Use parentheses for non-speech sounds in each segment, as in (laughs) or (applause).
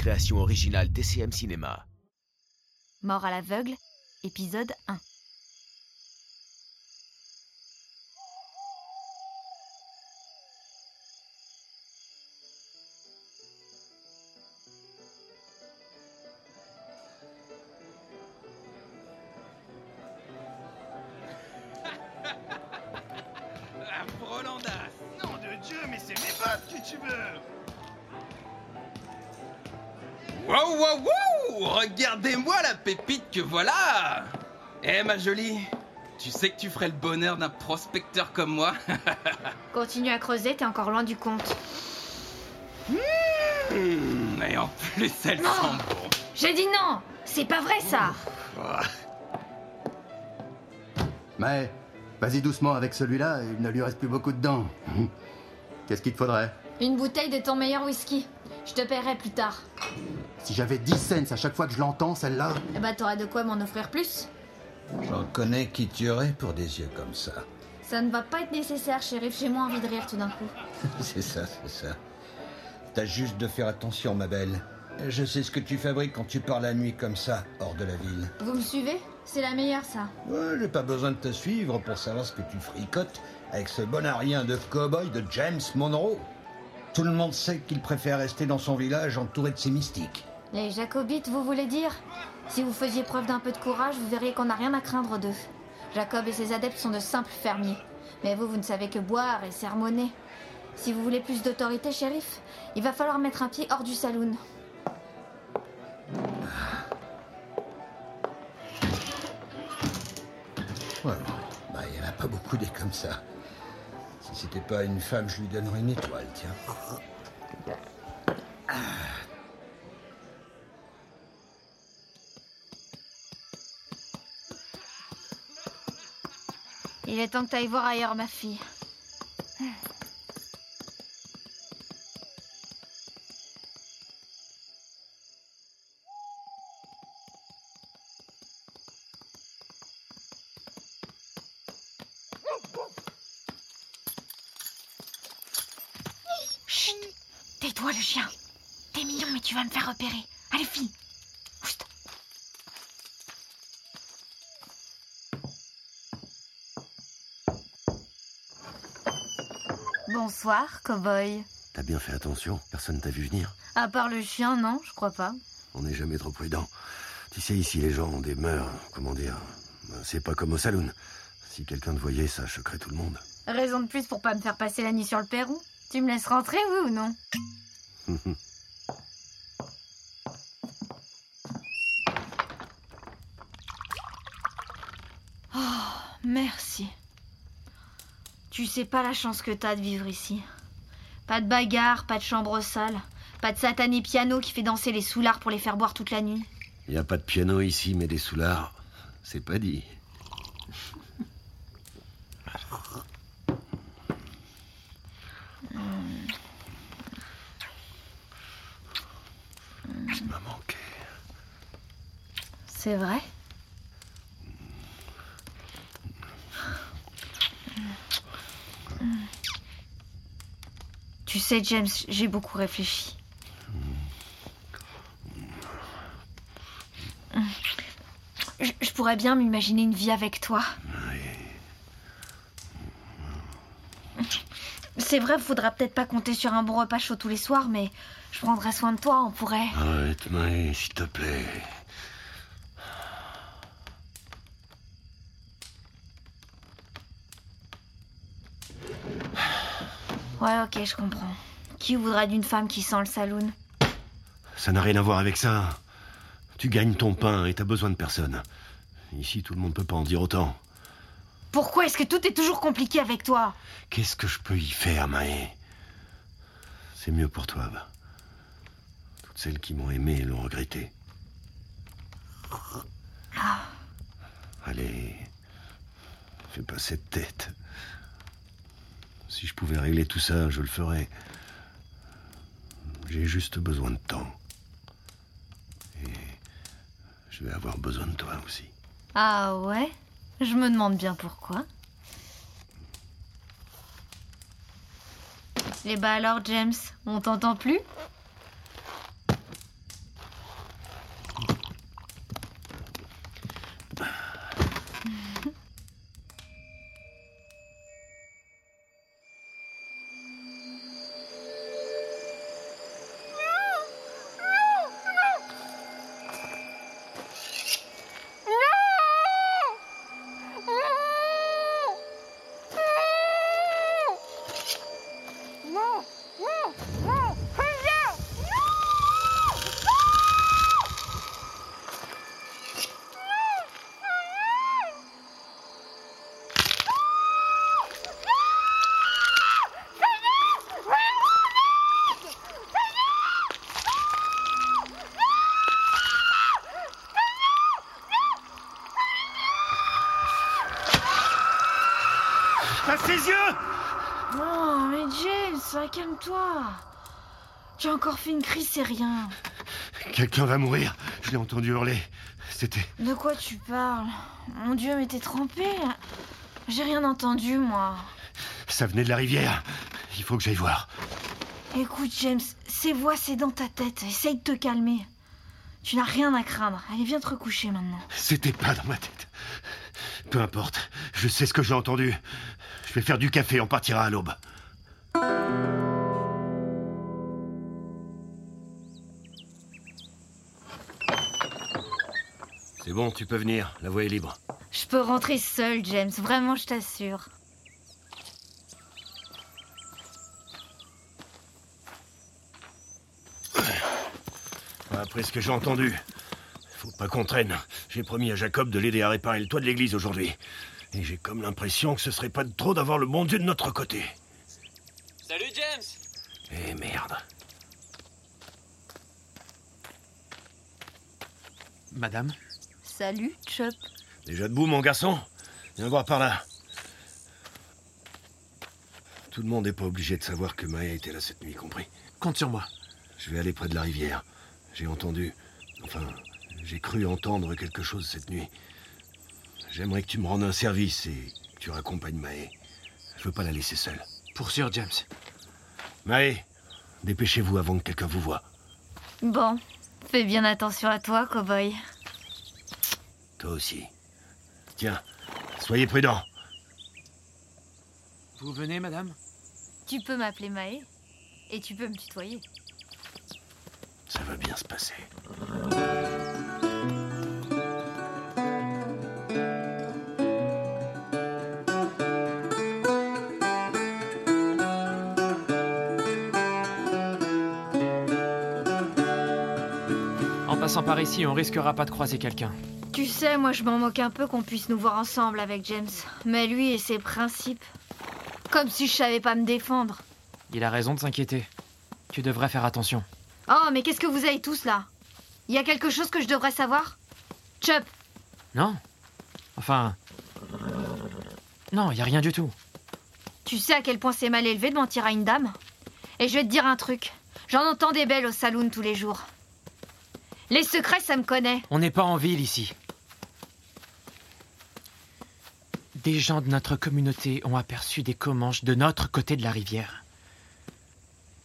création originale TCM Cinéma. Mort à l'aveugle, épisode 1. Wow, wow, wow Regardez-moi la pépite que voilà Eh ma jolie, tu sais que tu ferais le bonheur d'un prospecteur comme moi (laughs) Continue à creuser, t'es encore loin du compte. Hmm, Et en plus, elle Non. sent bon. J'ai dit non C'est pas vrai ça Mais, vas-y doucement avec celui-là, il ne lui reste plus beaucoup de dents. (laughs) Qu'est-ce qu'il te faudrait? Une bouteille de ton meilleur whisky. Je te paierai plus tard. Si j'avais 10 cents à chaque fois que je l'entends, celle-là Eh bah t'auras de quoi m'en offrir plus? J'en connais qui tuerait pour des yeux comme ça. Ça ne va pas être nécessaire, shérif, j'ai moins envie de rire tout d'un coup. (laughs) c'est ça, c'est ça. T'as juste de faire attention, ma belle. Je sais ce que tu fabriques quand tu pars la nuit comme ça, hors de la ville. Vous me suivez? C'est la meilleure ça. Ouais, j'ai pas besoin de te suivre pour savoir ce que tu fricotes avec ce bonarien de cow-boy de James Monroe. Tout le monde sait qu'il préfère rester dans son village entouré de ses mystiques. Les jacobites, vous voulez dire Si vous faisiez preuve d'un peu de courage, vous verriez qu'on n'a rien à craindre d'eux. Jacob et ses adeptes sont de simples fermiers. Mais vous, vous ne savez que boire et sermonner. Si vous voulez plus d'autorité, shérif, il va falloir mettre un pied hors du saloon. Bah, il y en a pas beaucoup des comme ça. Si c'était pas une femme, je lui donnerais une étoile, tiens. Il est temps que t'ailles voir ailleurs, ma fille. Chut Tais-toi, le chien T'es mignon, mais tu vas me faire repérer. Allez, fille Bonsoir, cowboy. T'as bien fait attention, personne t'a vu venir. À part le chien, non, je crois pas. On n'est jamais trop prudent. Tu sais, ici, les gens ont des mœurs, comment dire. C'est pas comme au saloon. Si quelqu'un te voyait, ça choquerait tout le monde. Raison de plus pour pas me faire passer la nuit sur le perron. Tu me laisses rentrer, oui ou non (laughs) Oh, merci. Tu sais pas la chance que t'as de vivre ici. Pas de bagarre, pas de chambre sale, pas de satané piano qui fait danser les soulards pour les faire boire toute la nuit. Y a pas de piano ici, mais des soulards. C'est pas dit. Tu m'as manqué. C'est vrai? Tu sais, James, j'ai beaucoup réfléchi. Je, pourrais bien m'imaginer une vie avec toi. C'est vrai, faudra peut-être pas compter sur un bon repas chaud tous les soirs, mais je prendrai soin de toi, on pourrait. Arrête, Maë, s'il te plaît. Ouais, ok, je comprends. Qui voudra d'une femme qui sent le saloon Ça n'a rien à voir avec ça. Tu gagnes ton pain et t'as besoin de personne. Ici, tout le monde peut pas en dire autant. Pourquoi est-ce que tout est toujours compliqué avec toi Qu'est-ce que je peux y faire, Maë? C'est mieux pour toi, va. Toutes celles qui m'ont aimé l'ont regretté. Allez, fais pas cette tête. Si je pouvais régler tout ça, je le ferais. J'ai juste besoin de temps. Et je vais avoir besoin de toi aussi. Ah ouais? Je me demande bien pourquoi. Eh bah alors, James, on t'entend plus? Tes yeux Oh, mais James, calme-toi. Tu as encore fait une crise, c'est rien. Quelqu'un va mourir. Je l'ai entendu hurler. C'était. De quoi tu parles? Mon Dieu, mais t'es trempé. J'ai rien entendu, moi. Ça venait de la rivière. Il faut que j'aille voir. Écoute, James, ces voix, c'est dans ta tête. Essaye de te calmer. Tu n'as rien à craindre. Allez, viens te recoucher maintenant. C'était pas dans ma tête. Peu importe. Je sais ce que j'ai entendu. Je vais faire du café. On partira à l'aube. C'est bon, tu peux venir. La voie est libre. Je peux rentrer seule, James. Vraiment, je t'assure. Après ce que j'ai entendu, faut pas qu'on traîne. J'ai promis à Jacob de l'aider à réparer le toit de l'église aujourd'hui. Et j'ai comme l'impression que ce serait pas de trop d'avoir le bon Dieu de notre côté. Salut James Eh merde. Madame Salut, Chop. Déjà debout, mon garçon Viens voir par là. Tout le monde n'est pas obligé de savoir que Maya était là cette nuit, compris? Compte sur moi. Je vais aller près de la rivière. J'ai entendu. Enfin, j'ai cru entendre quelque chose cette nuit. J'aimerais que tu me rendes un service et que tu raccompagnes Maë. Je veux pas la laisser seule. Pour sûr, James. Maë, dépêchez-vous avant que quelqu'un vous voie. Bon, fais bien attention à toi, cowboy. Toi aussi. Tiens, soyez prudents. Vous venez, madame? Tu peux m'appeler Maë et tu peux me tutoyer. Ça va bien se passer. Passant par ici, on risquera pas de croiser quelqu'un. Tu sais, moi je m'en moque un peu qu'on puisse nous voir ensemble avec James. Mais lui et ses principes. Comme si je savais pas me défendre. Il a raison de s'inquiéter. Tu devrais faire attention. Oh, mais qu'est-ce que vous avez tous là? Il y a quelque chose que je devrais savoir? Chup, Non Enfin... Non, y a rien du tout. tu sais à quel point c'est mal élevé de mentir à une dame? Et je vais te dire un truc. J'en entends des belles au saloon tous les jours. Les secrets, ça me connaît. On n'est pas en ville ici. Des gens de notre communauté ont aperçu des Comanches de notre côté de la rivière.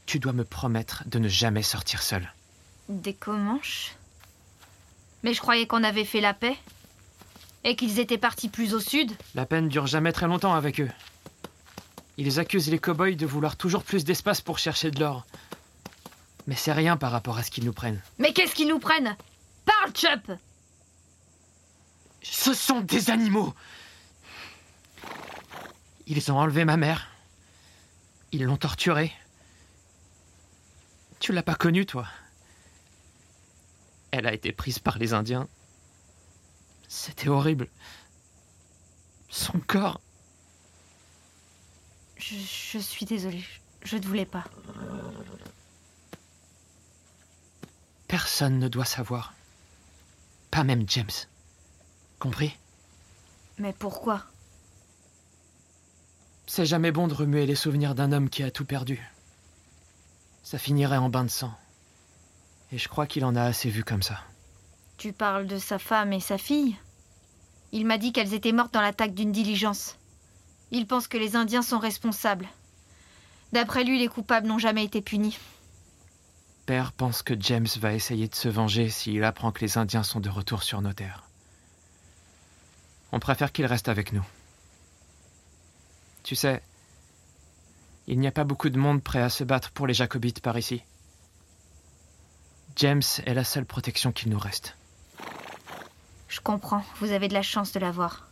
Tu dois me promettre de ne jamais sortir seul. Des Comanches? Mais je croyais qu'on avait fait la paix. Et qu'ils étaient partis plus au sud. La peine dure jamais très longtemps avec eux. Ils accusent les cow-boys de vouloir toujours plus d'espace pour chercher de l'or. Mais c'est rien par rapport à ce qu'ils nous prennent. Mais qu'est-ce qu'ils nous prennent? Parle, Chup Ce sont des animaux Ils ont enlevé ma mère. Ils l'ont torturée. Tu l'as pas connue, toi? Elle a été prise par les Indiens. C'était horrible. Son corps. je, je suis désolée. Je ne voulais pas. Personne ne doit savoir. Pas même James. Compris? Mais pourquoi? C'est jamais bon de remuer les souvenirs d'un homme qui a tout perdu. Ça finirait en bain de sang. Et je crois qu'il en a assez vu comme ça. Tu parles de sa femme et sa fille? Il m'a dit qu'elles étaient mortes dans l'attaque d'une diligence. Il pense que les Indiens sont responsables. D'après lui, les coupables n'ont jamais été punis. Père pense que James va essayer de se venger s'il apprend que les Indiens sont de retour sur nos terres. On préfère qu'il reste avec nous. Tu sais, il n'y a pas beaucoup de monde prêt à se battre pour les Jacobites par ici. James est la seule protection qu'il nous reste. Je comprends, vous avez de la chance de l'avoir.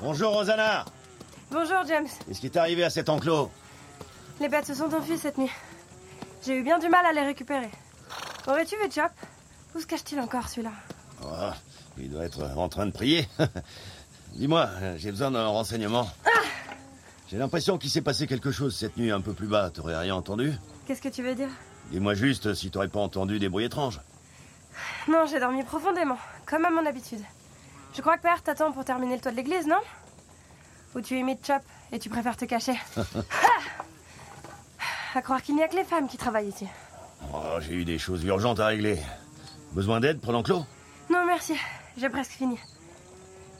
Bonjour Rosanna. Bonjour James. Qu'est-ce qui est arrivé à cet enclos Les bêtes se sont enfuies cette nuit. J'ai eu bien du mal à les récupérer. Aurais-tu vu Chop Où se cache-t-il encore celui-là Oh, Il doit être en train de prier. (laughs) Dis-moi, j'ai besoin d'un renseignement. J'ai l'impression qu'il s'est passé quelque chose cette nuit un peu plus bas. T'aurais rien entendu Qu'est-ce que tu veux dire Dis-moi juste si t'aurais pas entendu des bruits étranges. Non, j'ai dormi profondément, comme à mon habitude. Je crois que Père t'attend pour terminer le toit de l'église, non Ou tu imites Chop et tu préfères te cacher (laughs) Ah À croire qu'il n'y a que les femmes qui travaillent ici. Oh, j'ai eu des choses urgentes à régler. Besoin d'aide pour l'enclos Non, merci. J'ai presque fini.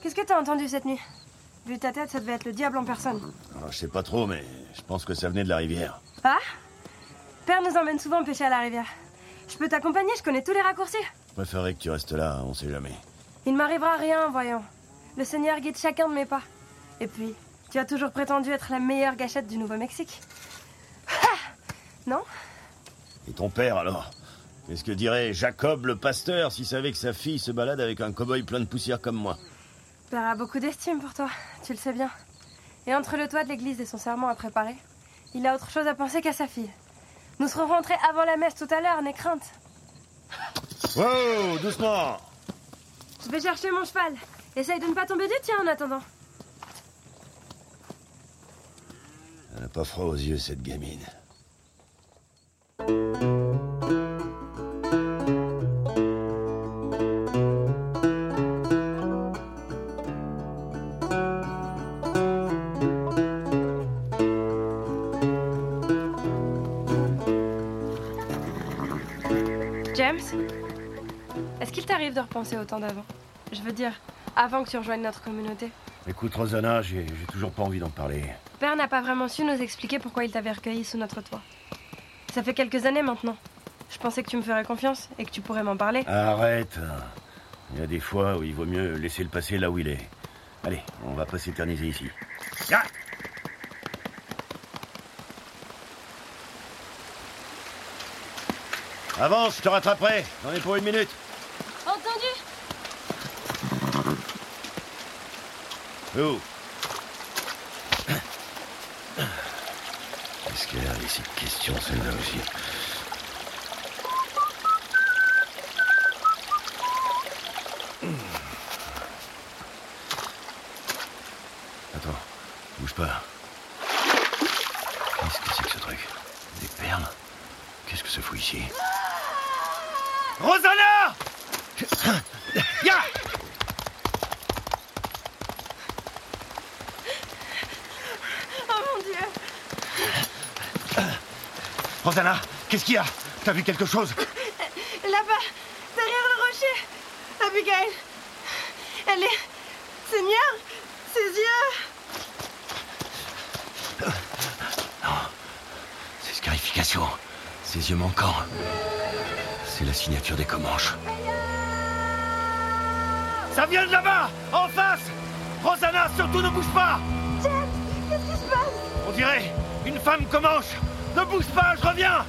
Qu'est-ce que t'as entendu cette nuit? Vu ta tête, ça devait être le diable en personne. Oh, Je sais pas trop, mais je pense que ça venait de la rivière. Ah? Père nous emmène souvent pêcher à la rivière. Je peux t'accompagner, je connais tous les raccourcis. Je préférerais que tu restes là, on sait jamais. Il ne m'arrivera rien, voyons. Le Seigneur guide chacun de mes pas. Et puis, tu as toujours prétendu être la meilleure gâchette du Nouveau-Mexique. Ah non Et ton père alors? Qu'est-ce que dirait Jacob le pasteur s'il savait que sa fille se balade avec un cow-boy plein de poussière comme moi? Père a beaucoup d'estime pour toi, tu le sais bien. Et entre le toit de l'église et son serment à préparer, il a autre chose à penser qu'à sa fille. Nous serons rentrés avant la messe tout à l'heure, n'aie crainte. Wow, doucement Je vais chercher mon cheval. Essaye de ne pas tomber du tien en attendant. N'a pas froid aux yeux, cette gamine. James Est-ce qu'il t'arrive de repenser au temps d'avant? Je veux dire, avant que tu rejoignes notre communauté. Écoute, Rosanna, j'ai toujours pas envie d'en parler. Père n'a pas vraiment su nous expliquer pourquoi il t'avait recueilli sous notre toit. Ça fait quelques années maintenant. Je pensais que tu me ferais confiance et que tu pourrais m'en parler. Arrête Il y a des fois où il vaut mieux laisser le passé là où il est. Allez, on va pas s'éterniser ici. Ah Avance, je te rattraperai. J'en ai pour une minute. Entendu Où Qu'est-ce qu'elle a avec cette question, celle-là aussi. Attends, bouge pas. Qu'est-ce que c'est que ce truc? Des perles? Qu'est-ce que ça fout ici? Rosanna! (coughs) Ya Oh mon dieu Rosanna, qu'est-ce qu'il y a? T'as vu quelque chose? Là-bas, derrière le rocher. Abigail Elle est... Seigneur Ses yeux. C'est scarification. Ses yeux manquants. C'est la signature des Comanches. Ça vient de là-bas En face! Rosanna, surtout ne bouge pas! James Qu'est-ce qui se passe? On dirait une femme Comanche Ne bouge pas, je reviens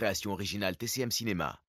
création originale TCM Cinéma.